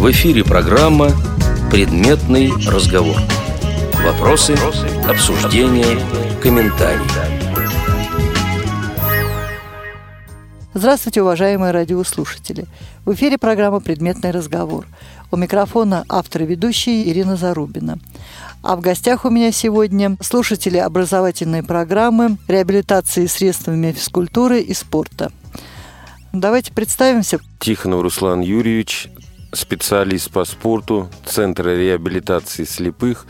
В эфире программа «Предметный разговор». Вопросы, обсуждения, комментарии. Здравствуйте, уважаемые радиослушатели. В эфире программа «Предметный разговор». У микрофона автор и ведущий Ирина Зарубина. А в гостях у меня сегодня слушатели образовательной программы реабилитации средствами физкультуры и спорта. Давайте представимся. Тихонов Руслан Юрьевич, специалист по спорту Центра реабилитации слепых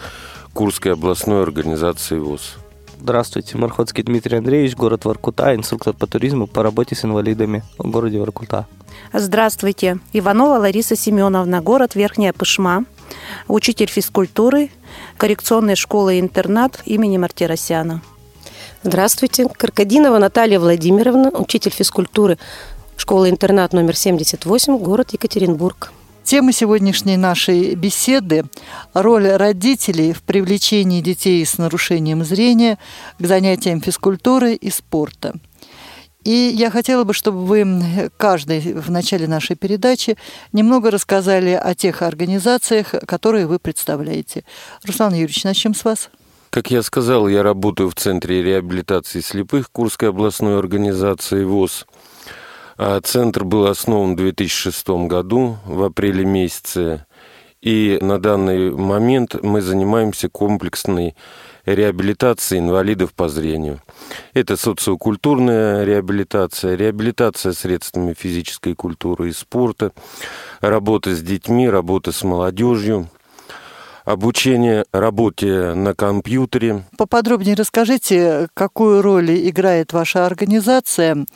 Курской областной организации ВОЗ. Здравствуйте, Марходский Дмитрий Андреевич, город Воркута, инструктор по туризму по работе с инвалидами в городе Воркута. Здравствуйте, Иванова Лариса Семеновна, город Верхняя Пышма, учитель физкультуры, коррекционной школы-интернат имени Мартиросяна. Здравствуйте, Каркадинова Наталья Владимировна, учитель физкультуры школы-интернат номер 78, город Екатеринбург. Тема сегодняшней нашей беседы – роль родителей в привлечении детей с нарушением зрения к занятиям физкультуры и спорта. И я хотела бы, чтобы вы каждый в начале нашей передачи немного рассказали о тех организациях, которые вы представляете. Руслан Юрьевич, начнем с вас. Как я сказал, я работаю в Центре реабилитации слепых Курской областной организации ВОЗ – центр был основан в 2006 году, в апреле месяце. И на данный момент мы занимаемся комплексной реабилитацией инвалидов по зрению. Это социокультурная реабилитация, реабилитация средствами физической культуры и спорта, работа с детьми, работа с молодежью, обучение работе на компьютере. Поподробнее расскажите, какую роль играет ваша организация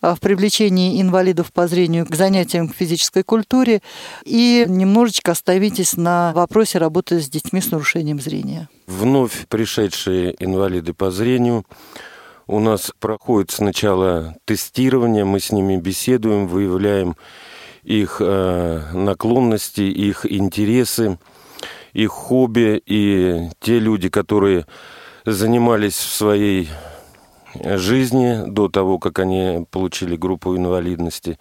а, в привлечении инвалидов по зрению к занятиям к физической культуре и немножечко остановитесь на вопросе работы с детьми с нарушением зрения. Вновь пришедшие инвалиды по зрению у нас проходит сначала тестирование, мы с ними беседуем, выявляем их э, наклонности, их интересы их хобби, и те люди, которые занимались в своей жизни до того, как они получили группу инвалидности,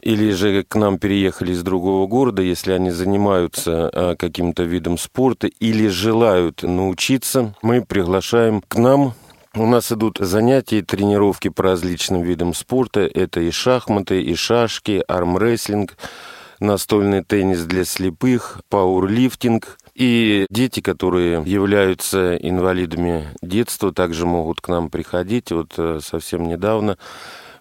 или же к нам переехали из другого города, если они занимаются а, каким-то видом спорта или желают научиться, мы приглашаем к нам. У нас идут занятия и тренировки по различным видам спорта. Это и шахматы, и шашки, армрестлинг, настольный теннис для слепых, пауэрлифтинг. И дети, которые являются инвалидами детства, также могут к нам приходить. Вот э, совсем недавно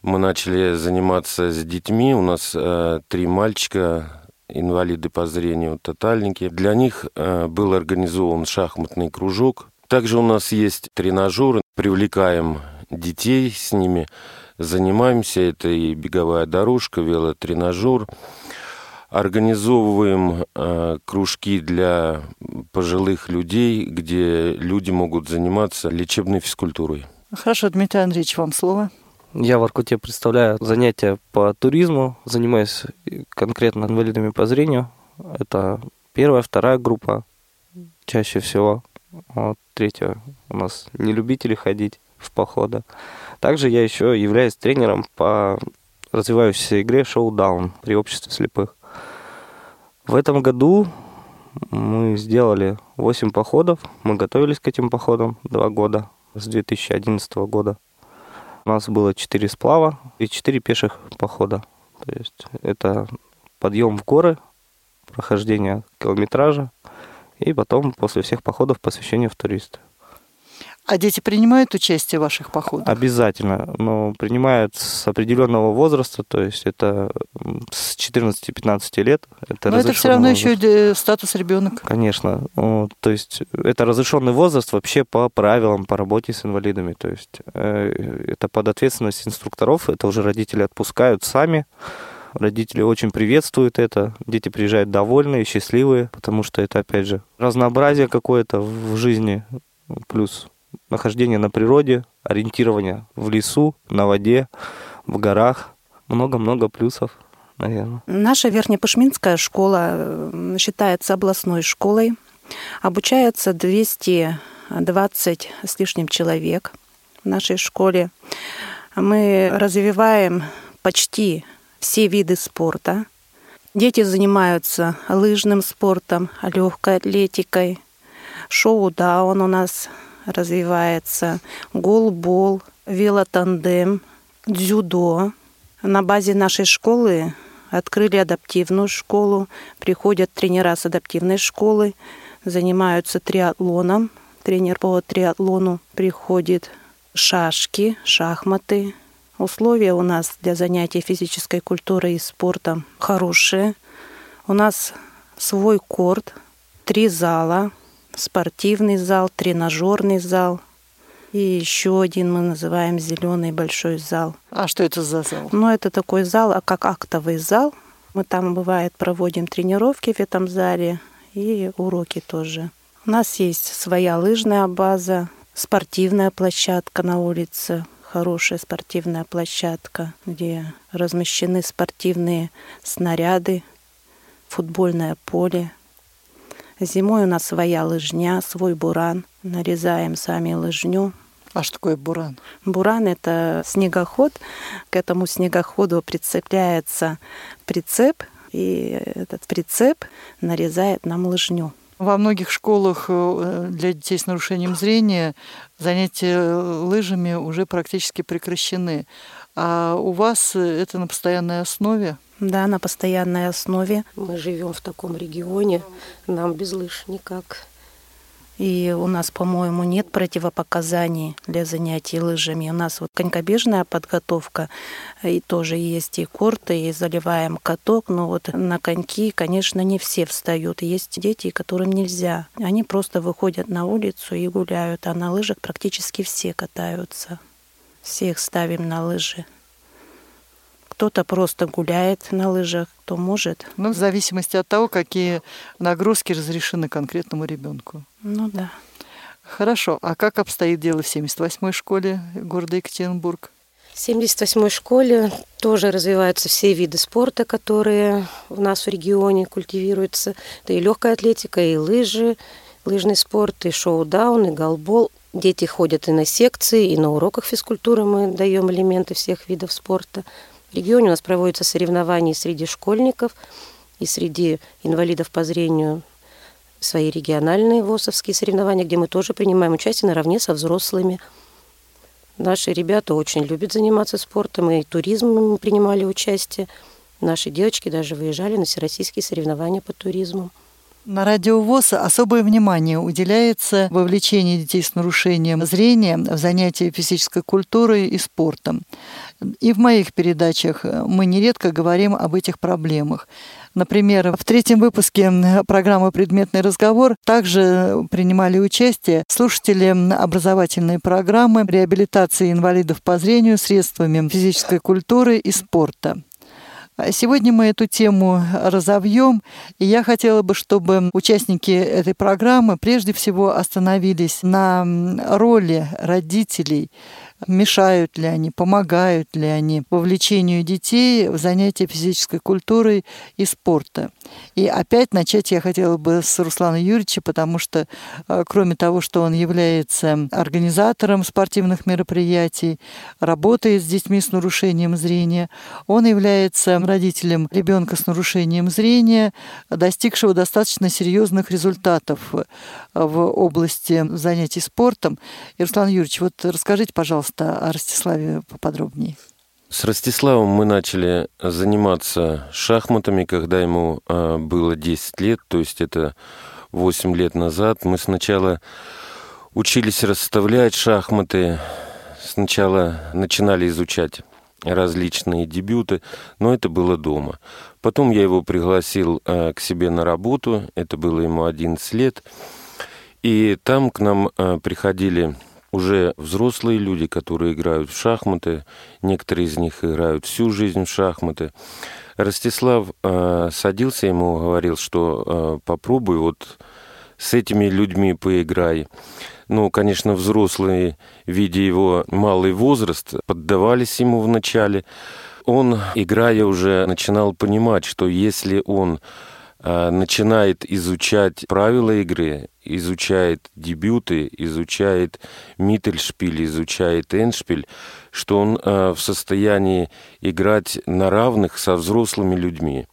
мы начали заниматься с детьми. У нас э, три мальчика, инвалиды по зрению, тотальники. Для них э, был организован шахматный кружок. Также у нас есть тренажеры. Привлекаем детей с ними, занимаемся. Это и беговая дорожка, велотренажер. Организовываем э, кружки для пожилых людей, где люди могут заниматься лечебной физкультурой. Хорошо, Дмитрий Андреевич, вам слово. Я в Аркуте представляю занятия по туризму, занимаюсь конкретно инвалидами по зрению. Это первая, вторая группа чаще всего. Вот третья у нас не любители ходить в походы. Также я еще являюсь тренером по развивающейся игре шоу-даун при обществе слепых. В этом году мы сделали 8 походов. Мы готовились к этим походам 2 года, с 2011 года. У нас было 4 сплава и 4 пеших похода. То есть это подъем в горы, прохождение километража и потом после всех походов посвящение в туристы. А дети принимают участие в ваших походах? Обязательно, но принимают с определенного возраста, то есть это с 14-15 лет. Это но это все равно возраст. еще статус ребенка. Конечно, ну, то есть это разрешенный возраст вообще по правилам по работе с инвалидами, то есть э, это под ответственность инструкторов, это уже родители отпускают сами. Родители очень приветствуют это. Дети приезжают довольные, счастливые, потому что это, опять же, разнообразие какое-то в жизни, плюс нахождение на природе, ориентирование в лесу, на воде, в горах. Много-много плюсов, наверное. Наша Верхнепышминская школа э, считается областной школой. Обучается 220 с лишним человек в нашей школе. Мы развиваем почти все виды спорта. Дети занимаются лыжным спортом, легкой атлетикой. Шоу-даун у нас развивается, голбол, велотандем, дзюдо. На базе нашей школы открыли адаптивную школу, приходят тренера с адаптивной школы, занимаются триатлоном. Тренер по триатлону приходит шашки, шахматы. Условия у нас для занятий физической культурой и спортом хорошие. У нас свой корт, три зала, спортивный зал, тренажерный зал – и еще один мы называем зеленый большой зал. А что это за зал? Ну, это такой зал, а как актовый зал. Мы там, бывает, проводим тренировки в этом зале и уроки тоже. У нас есть своя лыжная база, спортивная площадка на улице, хорошая спортивная площадка, где размещены спортивные снаряды, футбольное поле. Зимой у нас своя лыжня, свой буран. Нарезаем сами лыжню. А что такое буран? Буран – это снегоход. К этому снегоходу прицепляется прицеп, и этот прицеп нарезает нам лыжню. Во многих школах э, для детей с нарушением зрения занятия лыжами уже практически прекращены. А у вас это на постоянной основе? Да, на постоянной основе. Мы живем в таком регионе, нам без лыж никак. И у нас, по-моему, нет противопоказаний для занятий лыжами. У нас вот конькобежная подготовка, и тоже есть и корты, и заливаем каток. Но вот на коньки, конечно, не все встают. Есть дети, которым нельзя. Они просто выходят на улицу и гуляют, а на лыжах практически все катаются. Всех ставим на лыжи. Кто-то просто гуляет на лыжах, кто может. Ну, в зависимости от того, какие нагрузки разрешены конкретному ребенку. Ну да. Хорошо. А как обстоит дело в 78-й школе города Екатеринбург? В 78-й школе тоже развиваются все виды спорта, которые у нас в регионе культивируются. Это и легкая атлетика, и лыжи, лыжный спорт, и шоу-даун, и голбол. Дети ходят и на секции, и на уроках физкультуры мы даем элементы всех видов спорта. В регионе у нас проводятся соревнования среди школьников и среди инвалидов по зрению свои региональные ВОСовские соревнования, где мы тоже принимаем участие наравне со взрослыми. Наши ребята очень любят заниматься спортом, и туризмом мы принимали участие. Наши девочки даже выезжали на всероссийские соревнования по туризму. На радио особое внимание уделяется вовлечению детей с нарушением зрения в занятия физической культурой и спортом. И в моих передачах мы нередко говорим об этих проблемах. Например, в третьем выпуске программы «Предметный разговор» также принимали участие слушатели образовательной программы реабилитации инвалидов по зрению средствами физической культуры и спорта. Сегодня мы эту тему разовьем, и я хотела бы, чтобы участники этой программы прежде всего остановились на роли родителей мешают ли они, помогают ли они вовлечению детей в занятия физической культурой и спорта. И опять начать я хотела бы с Руслана Юрьевича, потому что э, кроме того, что он является организатором спортивных мероприятий, работает с детьми с нарушением зрения, он является родителем ребенка с нарушением зрения, достигшего достаточно серьезных результатов э, в области занятий спортом. И, Руслан Юрьевич, вот расскажите, пожалуйста, о Ростиславе поподробнее. С Ростиславом мы начали заниматься шахматами, когда ему а, было 10 лет, то есть это 8 лет назад. Мы сначала учились расставлять шахматы, сначала начинали изучать различные дебюты, но это было дома. Потом я его пригласил а, к себе на работу, это было ему 11 лет, и там к нам приходили уже взрослые люди, которые играют в шахматы, некоторые из них играют всю жизнь в шахматы. Ростислав э, садился, ему говорил, что э, попробуй вот с этими людьми поиграй. Ну, конечно, взрослые, видя его малый возраст, поддавались ему вначале. Он, играя, уже начинал понимать, что если он начинает изучать правила игры, изучает дебюты, изучает Миттельшпиль, изучает Эншпиль, что он э, в состоянии играть на равных со взрослыми людьми.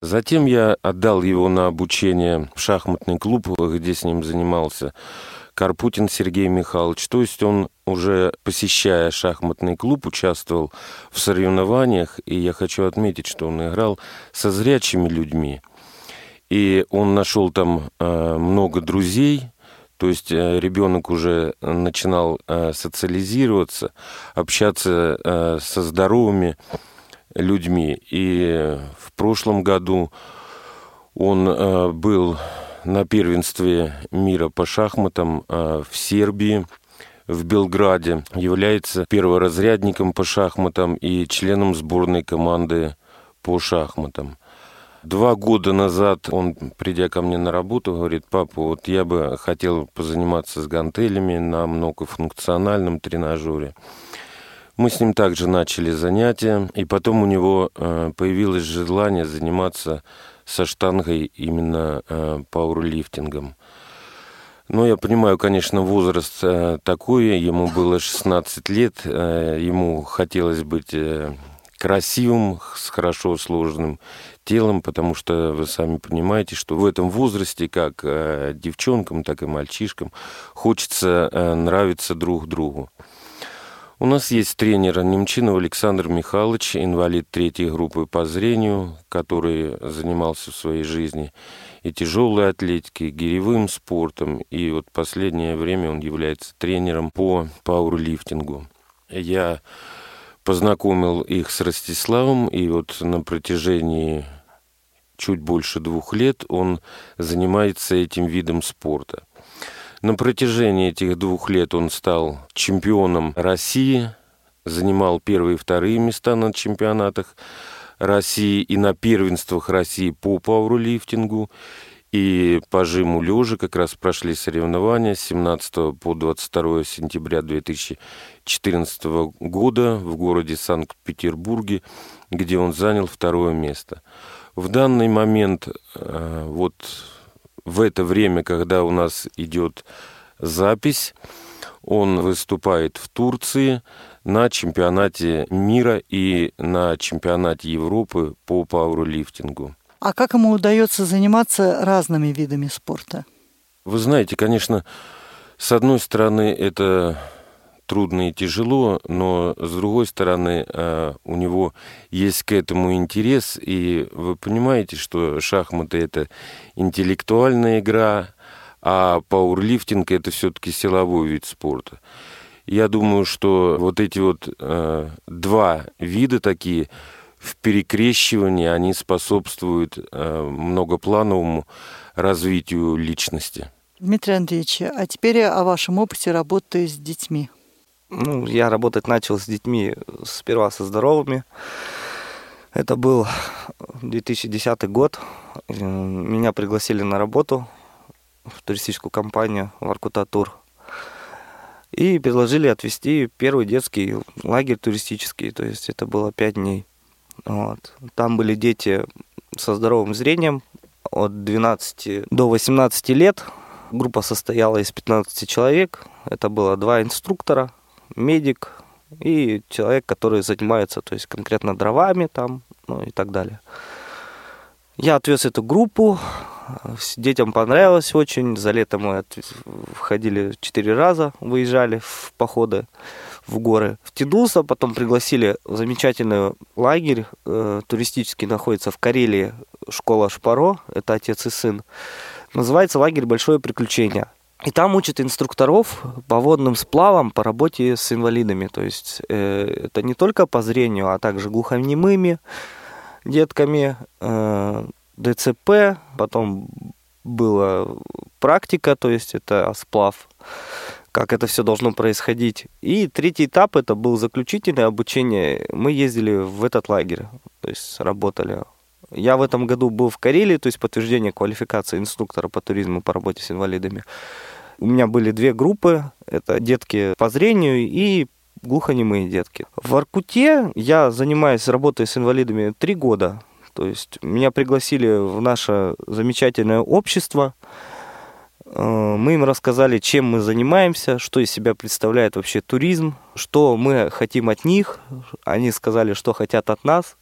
Затем я отдал его на обучение в шахматный клуб, где с ним занимался Карпутин Сергей Михайлович. То есть он уже посещая шахматный клуб, участвовал в соревнованиях, и я хочу отметить, что он играл со зрячими людьми. И он нашел там э, много друзей, то есть э, ребенок уже начинал э, социализироваться, общаться со здоровыми людьми. И в прошлом году он был на первенстве мира по шахматам в Сербии, в Белграде, является перворазрядником по шахматам и членом сборной команды по шахматам. Два года назад он, придя ко мне на работу, говорит, папа, вот я бы хотел позаниматься с гантелями на многофункциональном тренажере. Мы с ним также начали занятия, и потом у него э, появилось желание заниматься со штангой именно э, пауэрлифтингом. Но я понимаю, конечно, возраст э, такой, ему было 16 лет, ему хотелось быть красивым, с хорошо сложенным телом, потому что вы сами понимаете, что в этом возрасте, как э, девчонкам, так и мальчишкам, хочется э, нравиться друг другу. У нас есть тренер Немчинов Александр Михайлович, инвалид третьей группы по зрению, который занимался в своей жизни и тяжелой атлетикой, и гиревым спортом, и вот последнее время он является тренером по пауэрлифтингу. Я познакомил их с Ростиславом, и вот на протяжении чуть больше двух лет он занимается этим видом спорта – на протяжении этих двух лет он стал чемпионом России, занимал первые и вторые места на чемпионатах России и на первенствах России по пауэрлифтингу. И по жиму лежа как раз прошли соревнования с 17 по 22 сентября 2014 года в городе Санкт-Петербурге, где он занял второе место. В данный момент э, вот в это время, когда у нас идет запись, он выступает в Турции на чемпионате мира и на чемпионате Европы по пауэрлифтингу. А как ему удается заниматься разными видами спорта? Вы знаете, конечно, с одной стороны, это трудно и тяжело, но с другой стороны э, у него есть к этому интерес, и вы понимаете, что шахматы это интеллектуальная игра, а пауэрлифтинг это все-таки силовой вид спорта. Я думаю, что вот эти вот э, два вида такие в перекрещивании, они способствуют э, многоплановому развитию личности. Дмитрий Андреевич, а теперь о вашем опыте работы с детьми. Ну, я работать начал с детьми сперва со здоровыми. Это был 2010 год. Меня пригласили на работу в туристическую компанию Воркута Тур. И предложили отвезти первый детский лагерь туристический. То есть это было пять дней. Вот. Там были дети со здоровым зрением от 12 до 18 лет. Группа состояла из 15 человек. Это было два инструктора – медик и человек, который занимается, то есть конкретно дровами там, ну и так далее. Я отвез эту группу, детям понравилось очень. За лето мы входили четыре раза, выезжали в походы в горы. Втянулся, потом пригласили в замечательный лагерь, э, туристический, находится в Карелии, школа Шпаро, это отец и сын. Называется лагерь «Большое приключение». И там учат инструкторов по водным сплавам, по работе с инвалидами. То есть э, это не только по зрению, а также глухонемыми детками, э, ДЦП, потом была практика, то есть это сплав, как это все должно происходить. И третий этап это был заключительное обучение. Мы ездили в этот лагерь, то есть работали. Я в этом году был в Карелии, то есть подтверждение квалификации инструктора по туризму по работе с инвалидами. У меня были две группы. Это детки по зрению и глухонемые детки. В Аркуте я занимаюсь работой с инвалидами три года. То есть меня пригласили в наше замечательное общество. Э, мы им рассказали, чем мы занимаемся, что из себя представляет вообще туризм, что мы хотим от них. Они сказали, что хотят от нас.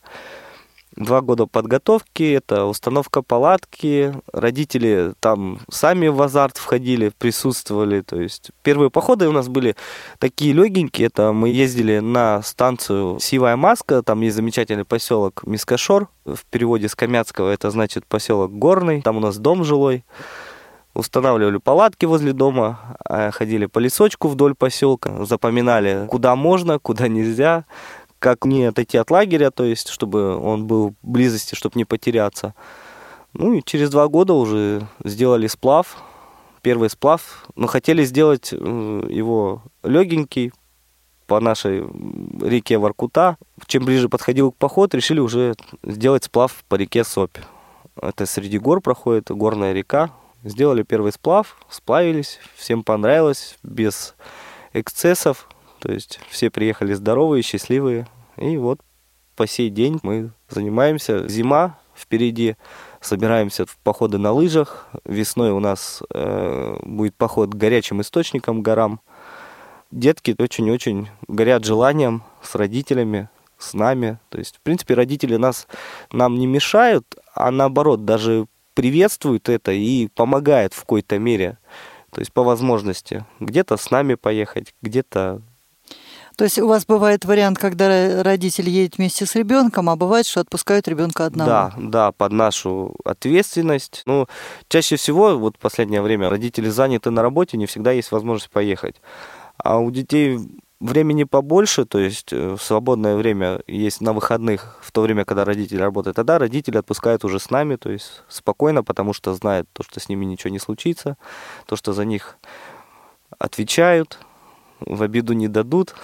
Два года подготовки, это установка палатки, родители там сами в азарт входили, присутствовали, то есть первые походы у нас были такие легенькие, это мы ездили на станцию Сивая Маска, там есть замечательный поселок Мискашор, в переводе с Камятского это значит поселок Горный, там у нас дом жилой, устанавливали палатки возле дома, а ходили по лесочку вдоль поселка, запоминали, куда можно, куда нельзя, как не отойти от лагеря, то есть, чтобы он был в близости, чтобы не потеряться. Ну и через два года уже сделали сплав, первый сплав, но хотели сделать его легенький по нашей реке Воркута. Чем ближе подходил к поход, решили уже сделать сплав по реке Сопь. Это среди гор проходит горная река. Сделали первый сплав, сплавились, всем понравилось, без эксцессов. То есть все приехали здоровые, счастливые. И вот по сей день мы занимаемся. Зима впереди, собираемся в походы на лыжах. Весной у нас э, будет поход к горячим источникам, горам. Детки очень-очень горят желанием с родителями, с нами. То есть, в принципе, родители нас, нам не мешают, а наоборот, даже приветствуют это и помогают в какой-то мере. То есть по возможности. Где-то с нами поехать, где-то то есть у вас бывает вариант, когда родитель едет вместе с ребенком, а бывает, что отпускают ребенка одного. Да, да, под нашу ответственность. Ну, чаще всего, вот в последнее время, родители заняты на работе, не всегда есть возможность поехать. А у детей времени побольше, то есть э, свободное время есть на выходных, в то время, когда родители работают, тогда родители отпускают уже с нами, то есть спокойно, потому что знают то, что с ними ничего не случится, то, что за них отвечают, в обиду не дадут.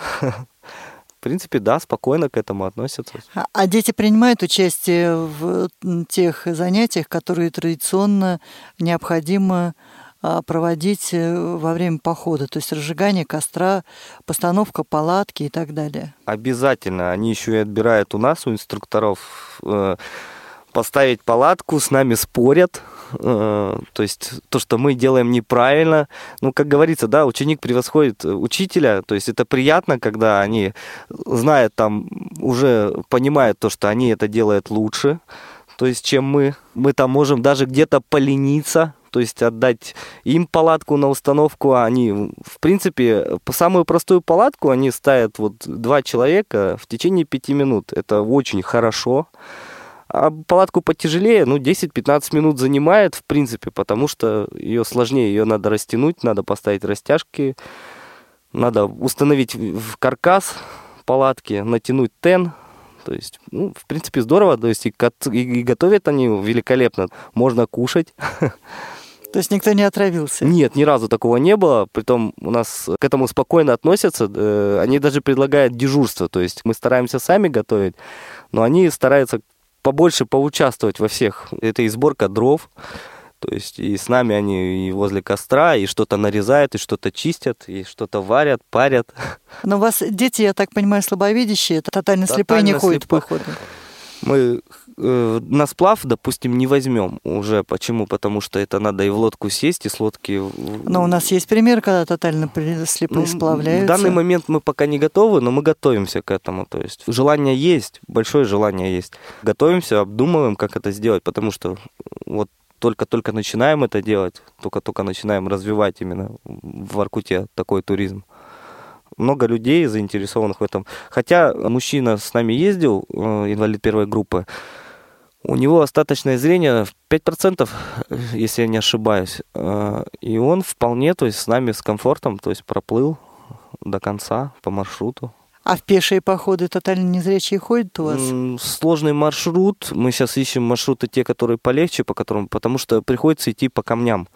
В принципе, да, спокойно к этому относятся. А, а дети принимают участие в тех занятиях, которые традиционно необходимо проводить э, во время похода, то есть разжигание костра, постановка палатки и так далее. Обязательно. Они еще и отбирают у нас, у инструкторов, э, поставить палатку, с нами спорят, Э, то есть то, что мы делаем неправильно. Ну, как говорится, да, ученик превосходит учителя, то есть это приятно, когда они знают там, уже понимают то, что они это делают лучше, то есть чем мы. Мы там можем даже где-то полениться, то есть отдать им палатку на установку, а они, в принципе, самую простую палатку они ставят вот два человека в течение пяти минут. Это очень хорошо. А палатку потяжелее, ну, 10-15 минут занимает, в принципе, потому что ее сложнее, ее надо растянуть, надо поставить растяжки, надо установить в каркас палатки, натянуть тен, то есть, ну, в принципе, здорово, то есть и, и готовят они великолепно, можно кушать. То есть никто не отравился? Нет, ни разу такого не было. Притом у нас к этому спокойно относятся. Э, они даже предлагают дежурство. То есть мы стараемся сами готовить, но они стараются побольше поучаствовать во всех. Это и сборка дров, то есть и с нами они и возле костра, и что-то нарезают, и что-то чистят, и что-то варят, парят. Но у вас дети, я так понимаю, слабовидящие, тотально, тотально слепые не ходят по походу. Мы э, на сплав, допустим, не возьмем уже. Почему? Потому что это надо и в лодку сесть, и с лодки... Но у нас есть пример, когда тотально слепые ну, сплавляются. В данный момент мы пока не готовы, но мы готовимся к этому. То есть желание есть, большое желание есть. Готовимся, обдумываем, как это сделать, потому что вот только-только начинаем это делать, только-только начинаем развивать именно в Аркуте такой туризм много людей заинтересованных в этом. Хотя мужчина с нами ездил, э, инвалид первой группы, у него остаточное зрение в 5%, если я не ошибаюсь. Э, и он вполне, то есть с нами с комфортом, то есть проплыл до конца по маршруту. А в пешие походы тотально незрячие ходят у вас? Сложный маршрут. Мы сейчас ищем маршруты те, которые полегче, по которым, потому что приходится идти по камням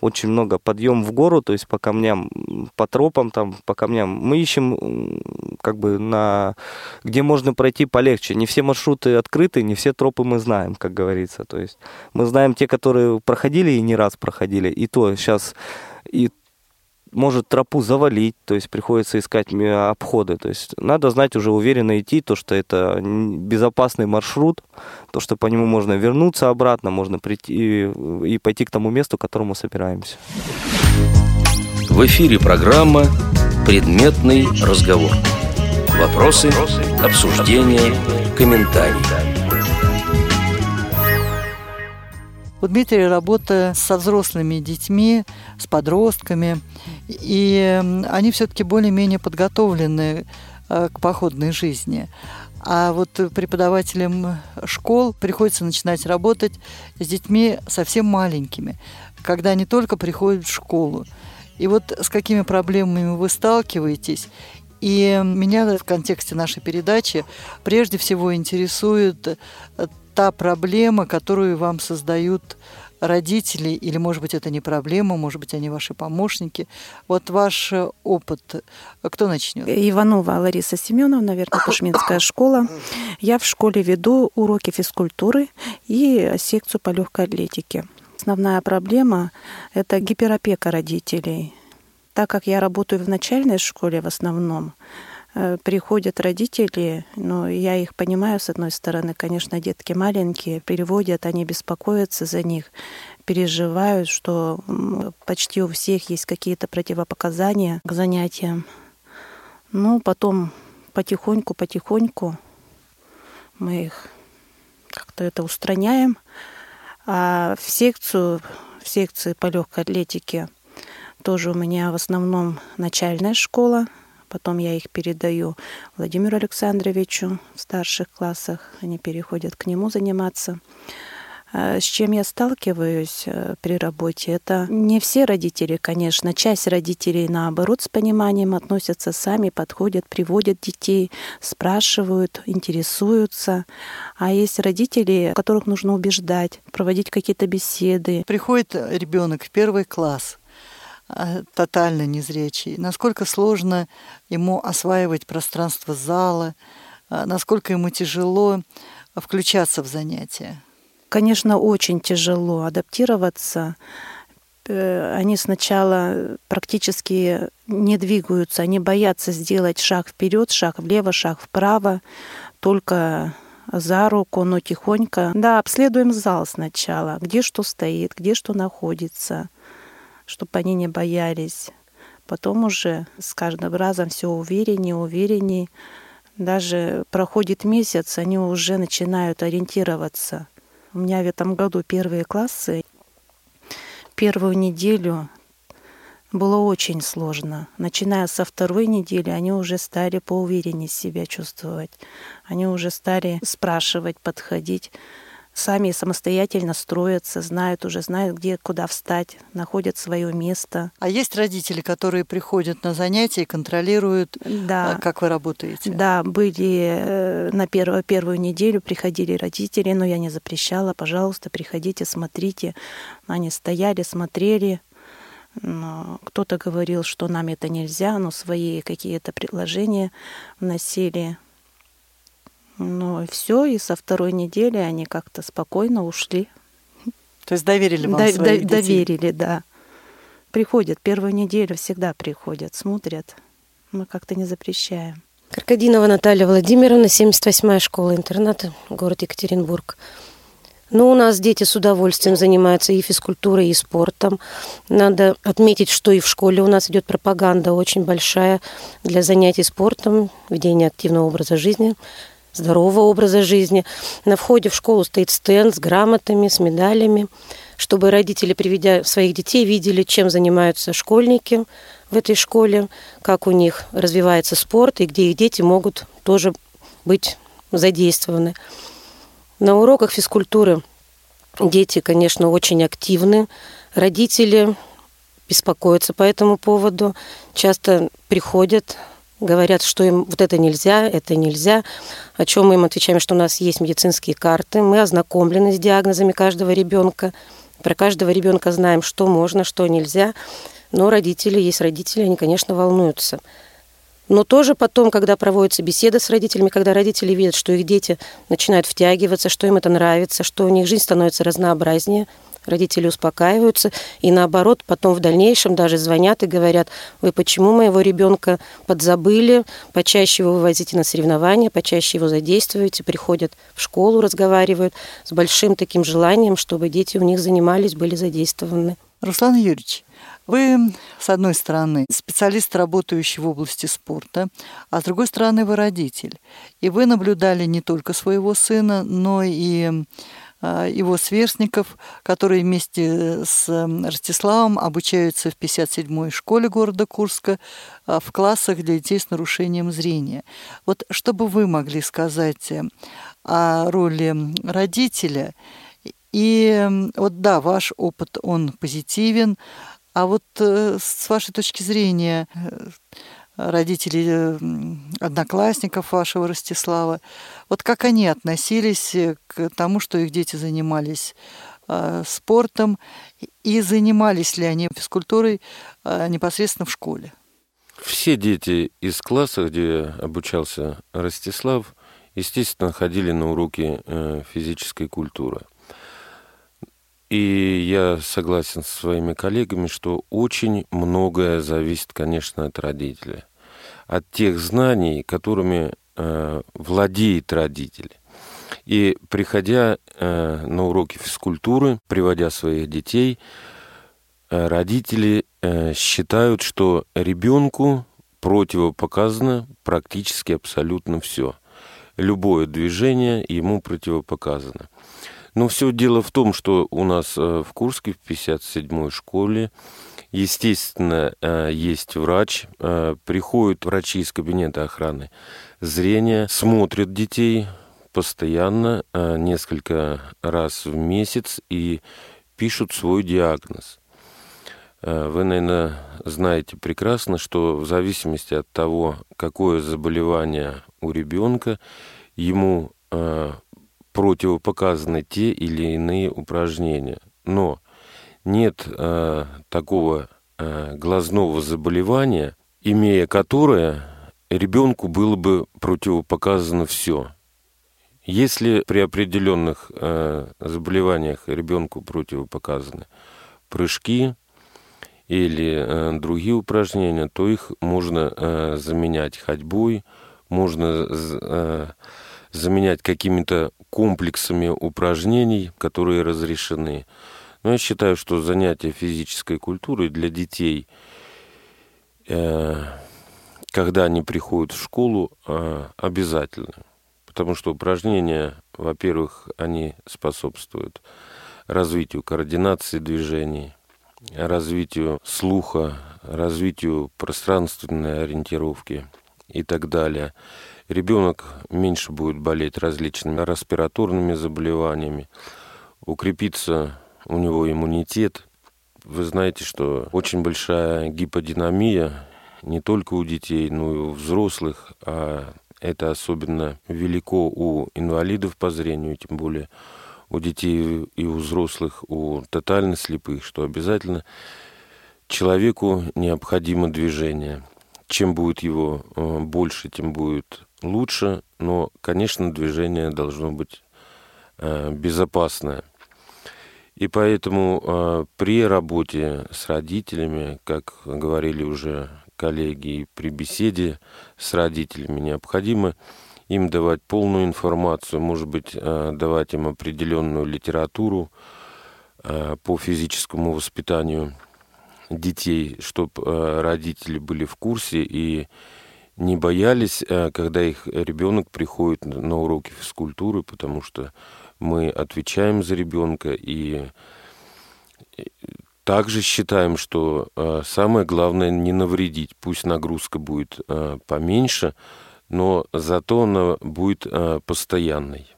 очень много подъем в гору, то есть по камням, по тропам там, по камням. Мы ищем как бы на где можно пройти полегче. Не все маршруты открыты, не все тропы мы знаем, как говорится. То есть мы знаем те, которые проходили и не раз проходили. И то сейчас и может тропу завалить, то есть приходится искать обходы. То есть надо знать уже уверенно идти, то, что это безопасный маршрут, то, что по нему можно вернуться обратно, можно прийти и пойти к тому месту, к которому собираемся. В эфире программа «Предметный разговор». Вопросы, обсуждения, комментарии. У Дмитрия работа со взрослыми детьми, с подростками, и они все-таки более-менее подготовлены э, к походной жизни. А вот преподавателям школ приходится начинать работать с детьми совсем маленькими, когда они только приходят в школу. И вот с какими проблемами вы сталкиваетесь, и меня в контексте нашей передачи прежде всего интересует та проблема, которую вам создают родители, или, может быть, это не проблема, может быть, они ваши помощники. Вот ваш опыт, кто начнет? Иванова Лариса Семеновна, наверное, Пушминская школа. Я в школе веду уроки физкультуры и секцию по легкой атлетике. Основная проблема – это гиперопека родителей. Так как я работаю в начальной школе в основном, Э, приходят родители, но я их понимаю, с одной стороны, конечно, детки маленькие, переводят, они беспокоятся за них, переживают, что почти у всех есть какие-то противопоказания к занятиям. Ну, потом потихоньку-потихоньку мы их как-то это устраняем. А в секцию, в секции по легкой атлетике тоже у меня в основном начальная школа – Потом я их передаю Владимиру Александровичу в старших классах. Они переходят к нему заниматься. А, с чем я сталкиваюсь э, при работе, это не все родители, конечно. Часть родителей, наоборот, с пониманием относятся сами, подходят, приводят детей, спрашивают, интересуются. А есть родители, которых нужно убеждать, проводить какие-то беседы. Приходит ребенок в первый класс, тотально незрячий, насколько сложно ему осваивать пространство зала, а, насколько ему тяжело включаться в занятия. Конечно, очень тяжело адаптироваться. Э, они сначала практически не двигаются, они боятся сделать шаг вперед, шаг влево, шаг вправо, только за руку, но тихонько. Да, обследуем зал сначала, где что стоит, где что находится чтобы они не боялись. Потом уже с каждым разом все увереннее, увереннее. Даже проходит месяц, они уже начинают ориентироваться. У меня в этом году первые классы. Первую неделю было очень сложно. Начиная со второй недели, они уже стали поувереннее себя чувствовать. Они уже стали спрашивать, подходить сами самостоятельно строятся, знают уже, знают, где, куда встать, находят свое место. А есть родители, которые приходят на занятия и контролируют, да. А, как вы работаете? Да, были э, на первую, первую неделю приходили родители, но я не запрещала, пожалуйста, приходите, смотрите. Они стояли, смотрели, кто-то говорил, что нам это нельзя, но свои какие-то предложения вносили. Ну и все, и со второй недели они как-то спокойно ушли. То есть доверили вам До, своих до, Доверили, да. Приходят, первую неделю всегда приходят, смотрят. Мы как-то не запрещаем. Каркадинова Наталья Владимировна, 78-я школа-интерната, город Екатеринбург. Ну, у нас дети с удовольствием занимаются и физкультурой, и спортом. Надо отметить, что и в школе у нас идет пропаганда очень большая для занятий спортом, ведения активного образа жизни здорового образа жизни. На входе в школу стоит стенд с грамотами, с медалями, чтобы родители, приведя своих детей, видели, чем занимаются школьники в этой школе, как у них развивается спорт и где их дети могут тоже быть задействованы. На уроках физкультуры дети, конечно, очень активны. Родители беспокоятся по этому поводу, часто приходят говорят, что им вот это нельзя, это нельзя, о чем мы им отвечаем, что у нас есть медицинские карты, мы ознакомлены с диагнозами каждого ребенка, про каждого ребенка знаем, что можно, что нельзя, но родители, есть родители, они, конечно, волнуются. Но тоже потом, когда проводятся беседы с родителями, когда родители видят, что их дети начинают втягиваться, что им это нравится, что у них жизнь становится разнообразнее – родители успокаиваются, и наоборот, потом в дальнейшем даже звонят и говорят, вы почему моего ребенка подзабыли, почаще его вывозите на соревнования, почаще его задействуете, приходят в школу, разговаривают с большим таким желанием, чтобы дети у них занимались, были задействованы. Руслан Юрьевич, вы, с одной стороны, специалист, работающий в области спорта, а с другой стороны, вы родитель. И вы наблюдали не только своего сына, но и его сверстников, которые вместе с Ростиславом обучаются в 57-й школе города Курска в классах для детей с нарушением зрения. Вот что бы вы могли сказать о роли родителя и вот да, ваш опыт, он позитивен, а вот э, с вашей точки зрения э, родителей э, одноклассников вашего Ростислава, вот как они относились к тому, что их дети занимались спортом, и занимались ли они физкультурой непосредственно в школе? Все дети из класса, где обучался Ростислав, естественно, ходили на уроки физической культуры – и я согласен со своими коллегами, что очень многое зависит, конечно, от родителя. От тех знаний, которыми э, владеет родитель. И приходя э, на уроки физкультуры, приводя своих детей, э, родители э, считают, что ребенку противопоказано практически абсолютно все. Любое движение ему противопоказано. Ну, все дело в том, что у нас э, в Курске, в 57-й школе, естественно, э, есть врач, э, приходят врачи из кабинета охраны зрения, смотрят детей постоянно, несколько раз в месяц и пишут свой диагноз. Вы, наверное, знаете прекрасно, что в зависимости от того, какое заболевание у ребенка, ему противопоказаны те или иные упражнения. Но нет э, такого э, глазного заболевания, имея которое ребенку было бы противопоказано все. Если при определенных э, заболеваниях ребенку противопоказаны прыжки или э, другие упражнения, то их можно э, заменять ходьбой, можно э, заменять какими-то комплексами упражнений, которые разрешены. Но я считаю, что занятия физической культурой для детей, э, когда они приходят в школу, э, обязательны. Потому что упражнения, во-первых, они способствуют развитию координации движений, развитию слуха, развитию пространственной ориентировки и так далее ребенок меньше будет болеть различными респираторными заболеваниями, укрепится у него иммунитет. Вы знаете, что очень большая гиподинамия не только у детей, но и у взрослых, а это особенно велико у инвалидов по зрению, тем более у детей и у взрослых, у тотально слепых, что обязательно человеку необходимо движение. Чем будет его э, больше, тем будет лучше, но, конечно, движение должно быть э, безопасное. И поэтому э, при работе с родителями, как говорили уже коллеги, при беседе с родителями необходимо им давать полную информацию, может быть, э, давать им определенную литературу по физическому воспитанию детей, чтобы родители были в курсе и не боялись, э, когда их ребенок приходит на уроки физкультуры, потому что мы отвечаем за ребенка и также считаем, что э, самое главное не навредить. Пусть нагрузка будет э, поменьше, но зато она будет постоянной.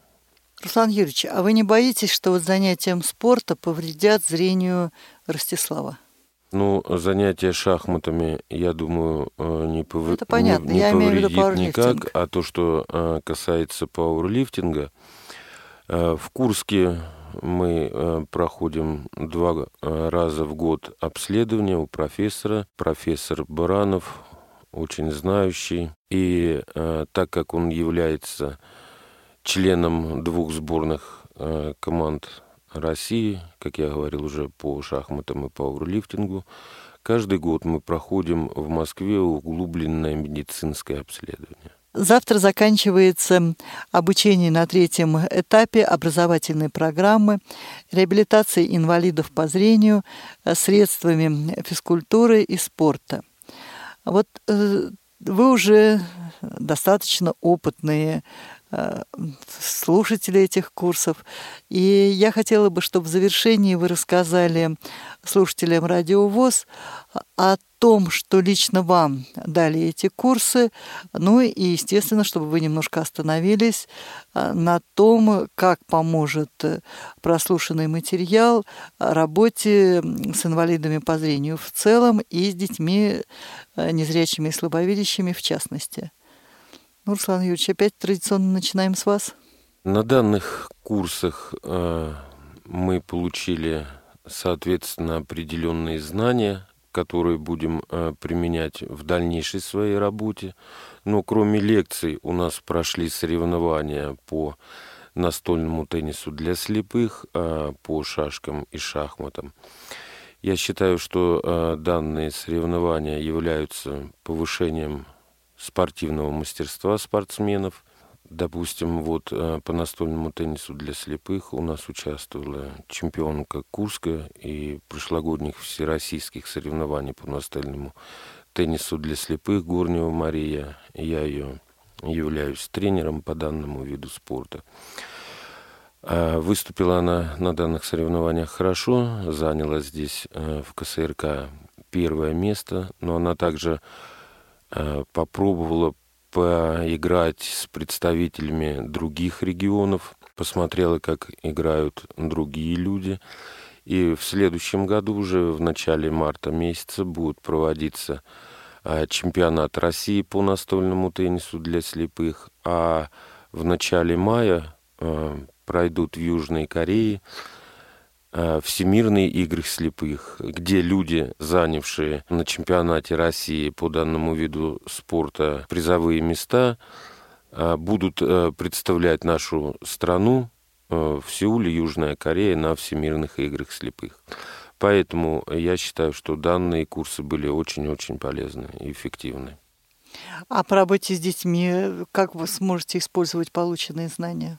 Руслан Юрьевич, а вы не боитесь, что вот занятием спорта повредят зрению Ростислава? Ну, занятия шахматами, я думаю, э, не, пов... Это понятно. не, не я повредит имею в виду никак. А то, что э, касается пауэрлифтинга, э, в Курске мы проходим два раза в год обследование у профессора. Профессор Баранов, очень знающий. И так как он является членом двух сборных команд России, как я говорил уже по шахматам и пауэрлифтингу. Каждый год мы проходим в Москве углубленное медицинское обследование. Завтра заканчивается обучение на третьем этапе образовательной программы реабилитации инвалидов по зрению средствами физкультуры и спорта. Вот э, вы уже достаточно опытные Э, слушатели этих курсов. И я хотела бы, чтобы в завершении вы рассказали слушателям Радио ВОЗ о том, что лично вам дали эти курсы, ну и, естественно, чтобы вы немножко остановились э, на том, как поможет э, прослушанный материал работе с инвалидами по зрению в целом и с детьми незрячими и слабовидящими в частности. Ну, Руслан Юрьевич, опять традиционно начинаем с вас. На данных курсах э, мы получили, соответственно, определенные знания, которые будем э, применять в дальнейшей своей работе. Но кроме лекций у нас прошли соревнования по настольному теннису для слепых, э, по шашкам и шахматам. Я считаю, что данные соревнования являются повышением спортивного мастерства спортсменов. Допустим, вот э, по настольному теннису для слепых у нас участвовала чемпионка Курска и прошлогодних всероссийских соревнований по настольному теннису для слепых Горнева Мария. Я ее являюсь тренером по данному виду спорта. А выступила она на данных соревнованиях хорошо, заняла здесь э, в КСРК первое место, но она также попробовала поиграть с представителями других регионов, посмотрела, как играют другие люди. И в следующем году, уже в начале марта месяца, будет проводиться э, чемпионат России по настольному теннису для слепых, а в начале мая э, пройдут в Южной Корее Э, Всемирные игры слепых, где люди, занявшие на чемпионате России по данному виду спорта призовые места, э, будут э, представлять нашу страну в Сеуле, Южная Корея на Всемирных играх слепых. Поэтому я считаю, что данные курсы были очень-очень полезны и эффективны. А по работе с детьми, как вы сможете использовать полученные знания?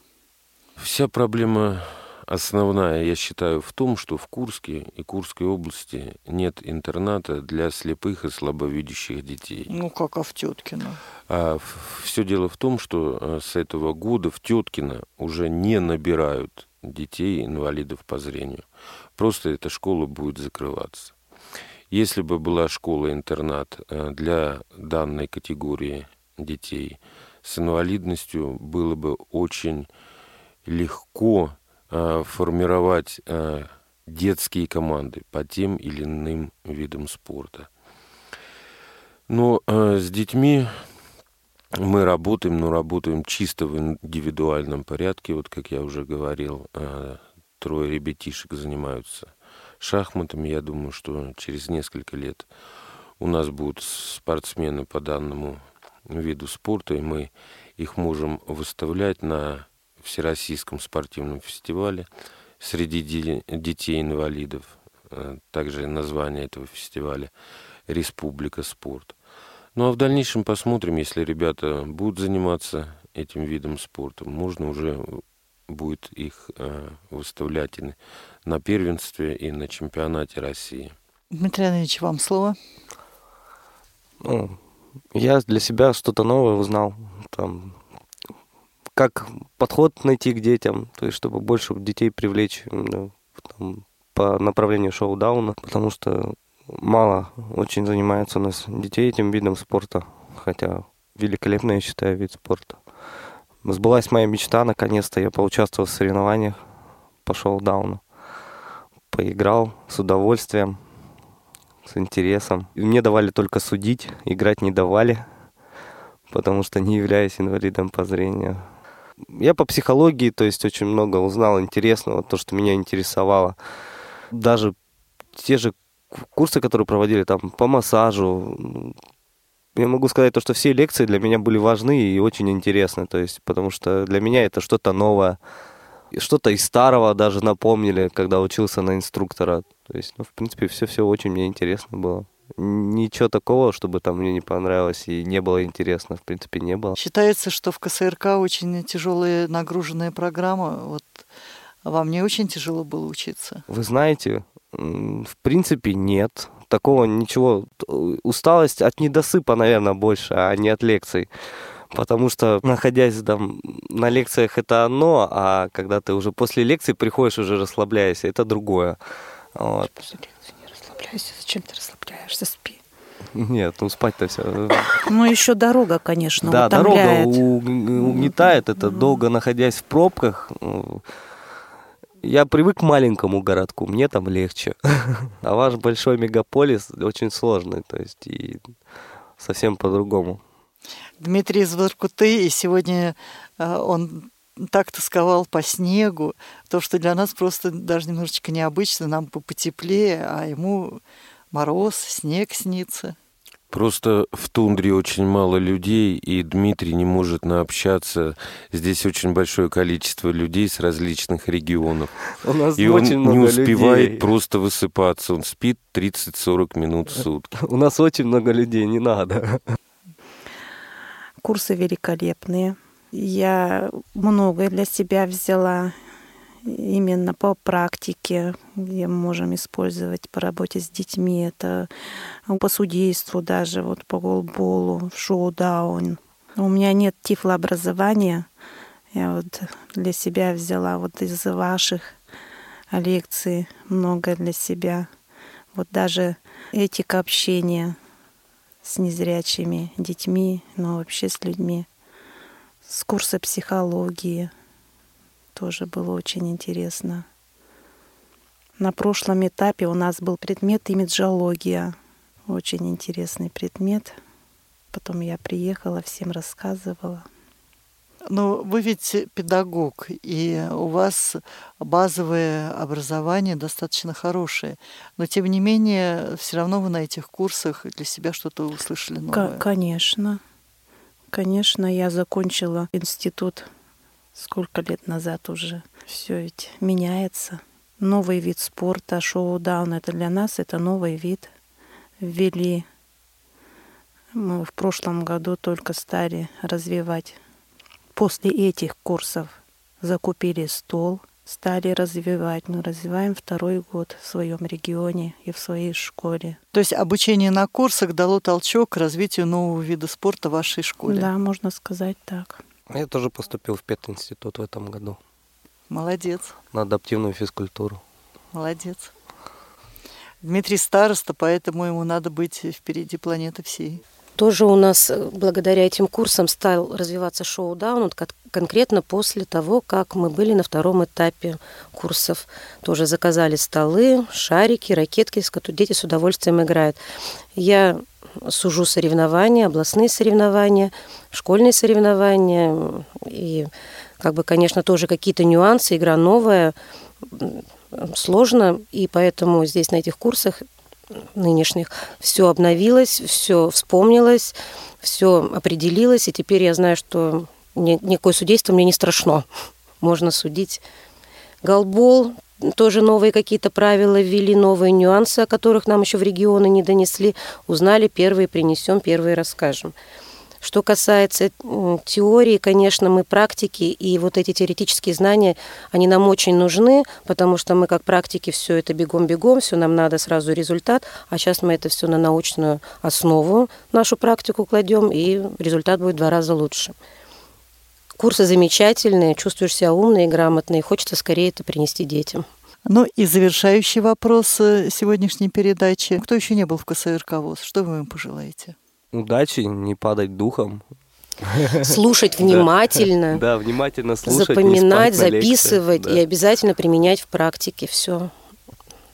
Вся проблема Основная, я считаю, в том, что в Курске и Курской области нет интерната для слепых и слабовидящих детей. Ну, как а в Теткино? А все дело в том, что э, с этого года в Теткино уже не набирают детей инвалидов по зрению. Просто эта школа будет закрываться. Если бы была школа-интернат э, для данной категории детей с инвалидностью, было бы очень легко формировать э, детские команды по тем или иным видам спорта. Но э, с детьми мы работаем, но работаем чисто в индивидуальном порядке. Вот как я уже говорил, трое ребятишек занимаются шахматами. Я думаю, что через несколько лет у нас будут спортсмены по данному виду спорта, и мы их можем выставлять на Всероссийском спортивном фестивале среди детей-инвалидов. Э, также название этого фестиваля «Республика спорт». Ну а в дальнейшем посмотрим, если ребята будут заниматься этим видом спорта, можно уже будет их э, выставлять и на первенстве, и на чемпионате России. Дмитрий Андреевич, вам слово. Ну, я для себя что-то новое узнал. Там как подход найти к детям, то есть чтобы больше детей привлечь ну, там, по направлению шоу-дауна, потому что мало очень занимается у нас детей этим видом спорта, хотя великолепный, я считаю, вид спорта. Сбылась моя мечта, наконец-то я поучаствовал в соревнованиях по шоу-дауну. Поиграл с удовольствием, с интересом. Мне давали только судить, играть не давали, потому что не являюсь инвалидом по зрению. Я по психологии, то есть очень много узнал интересного, то, что меня интересовало. Даже те же курсы, которые проводили там по массажу, я могу сказать то, что все лекции для меня были важны и очень интересны, то есть потому что для меня это что-то новое, что-то из старого даже напомнили, когда учился на инструктора. То есть, ну, в принципе, все-все очень мне интересно было ничего такого, чтобы там мне не понравилось и не было интересно, в принципе, не было. Считается, что в КСРК очень тяжелая нагруженная программа. Вот вам не очень тяжело было учиться? Вы знаете, в принципе, нет. такого ничего. Усталость от недосыпа, наверное, больше, а не от лекций. Потому что, находясь там на лекциях, это одно, а когда ты уже после лекции приходишь, уже расслабляешься, это другое. Вот. Расслабляйся. Зачем ты расслабляешься? Спи. Нет, ну спать-то все. Ну, еще дорога, конечно, Да, утомляет. дорога угнетает. Это долго находясь в пробках. Я привык к маленькому городку, мне там легче. А ваш большой мегаполис очень сложный, то есть и совсем по-другому. Дмитрий из Воркуты, и сегодня э, он так тосковал по снегу, то, что для нас просто даже немножечко необычно, нам потеплее, а ему мороз, снег снится. Просто в тундре очень мало людей, и Дмитрий не может наобщаться. Здесь очень большое количество людей с различных регионов. У нас и очень он много не успевает людей. просто высыпаться. Он спит 30-40 минут в сутки. У нас очень много людей, не надо. Курсы великолепные. Я многое для себя взяла именно по практике, где мы можем использовать по работе с детьми. Это по судейству даже, вот по голболу, в шоу-даун. У меня нет тифлообразования. Я вот для себя взяла вот из ваших лекций много для себя. Вот даже этика общения с незрячими детьми, но вообще с людьми. С курса психологии – тоже было очень интересно. На прошлом этапе у нас был предмет имиджология. Очень интересный предмет. Потом я приехала, всем рассказывала. Ну, вы ведь педагог, и у вас базовое образование достаточно хорошее. Но, тем не менее, все равно вы на этих курсах для себя что-то услышали новое. Конечно. Конечно, я закончила институт сколько лет назад уже. Все ведь меняется. Новый вид спорта, шоу-даун, это для нас это новый вид. Ввели. Мы в прошлом году только стали развивать. После этих курсов закупили стол, стали развивать. Мы развиваем второй год в своем регионе и в своей школе. То есть обучение на курсах дало толчок к развитию нового вида спорта в вашей школе? Да, можно сказать так. Я тоже поступил в пединститут в этом году. Молодец. На адаптивную физкультуру. Молодец. Дмитрий староста, поэтому ему надо быть впереди планеты всей. Тоже у нас э, благодаря этим курсам стал развиваться шоу-даун, конкретно после того, как мы были на втором этапе курсов. Тоже заказали столы, шарики, ракетки, с которыми дети с удовольствием играют. Я сужу соревнования, областные соревнования, школьные соревнования. И, как бы, конечно, тоже какие-то нюансы, игра новая, сложно, и поэтому здесь на этих курсах нынешних все обновилось, все вспомнилось, все определилось, и теперь я знаю, что никакое судейство мне не страшно. Можно судить. Голбол тоже новые какие-то правила ввели, новые нюансы, о которых нам еще в регионы не донесли. Узнали, первые принесем, первые расскажем. Что касается теории, конечно, мы практики, и вот эти теоретические знания, они нам очень нужны, потому что мы как практики все это бегом-бегом, все нам надо сразу результат, а сейчас мы это все на научную основу, нашу практику кладем, и результат будет в два раза лучше. Курсы замечательные, чувствуешь себя умный и грамотный, и хочется скорее это принести детям. Ну и завершающий вопрос э, сегодняшней передачи. Кто еще не был в КСРК ВОЗ? Что вы им пожелаете? Удачи, не падать духом. Слушать внимательно. Да, внимательно слушать. Запоминать, записывать и обязательно применять в практике все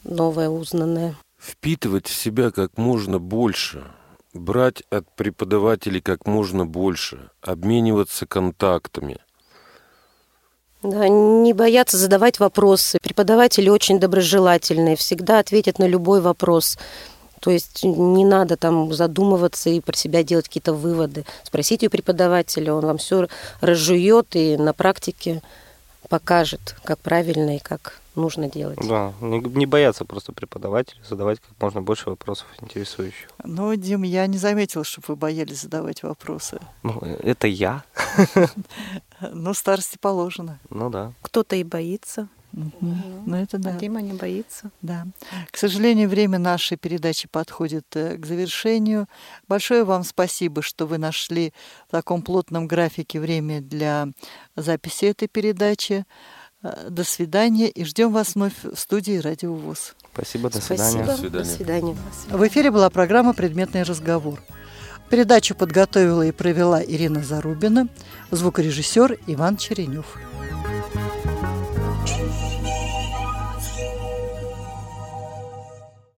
новое, узнанное. Впитывать в себя как можно больше – брать от преподавателей как можно больше, обмениваться контактами. Да, не бояться задавать вопросы. Преподаватели очень доброжелательные, всегда ответят на любой вопрос. То есть не надо там задумываться и про себя делать какие-то выводы. Спросите у преподавателя, он вам все разжует и на практике покажет, как правильно и как нужно делать. Да, не, не бояться просто преподавателя, задавать как можно больше вопросов интересующих. Ну, Дим, я не заметила, чтобы вы боялись задавать вопросы. Ну, это я. Ну, старости положено. Ну да. Кто-то и боится. Мгм. Ну, это да. А Дима не боится. Да. К сожалению, время нашей передачи подходит э, к завершению. Большое вам спасибо, что вы нашли в таком плотном графике время для записи этой передачи. Э, До свидания и ждем вас вновь в студии Радио ВОЗ. Спасибо, до Спасибо. свидания. До свидания. До свидания. В эфире была программа «Предметный разговор». Передачу подготовила и провела Ирина Зарубина, звукорежиссер Иван Черенев.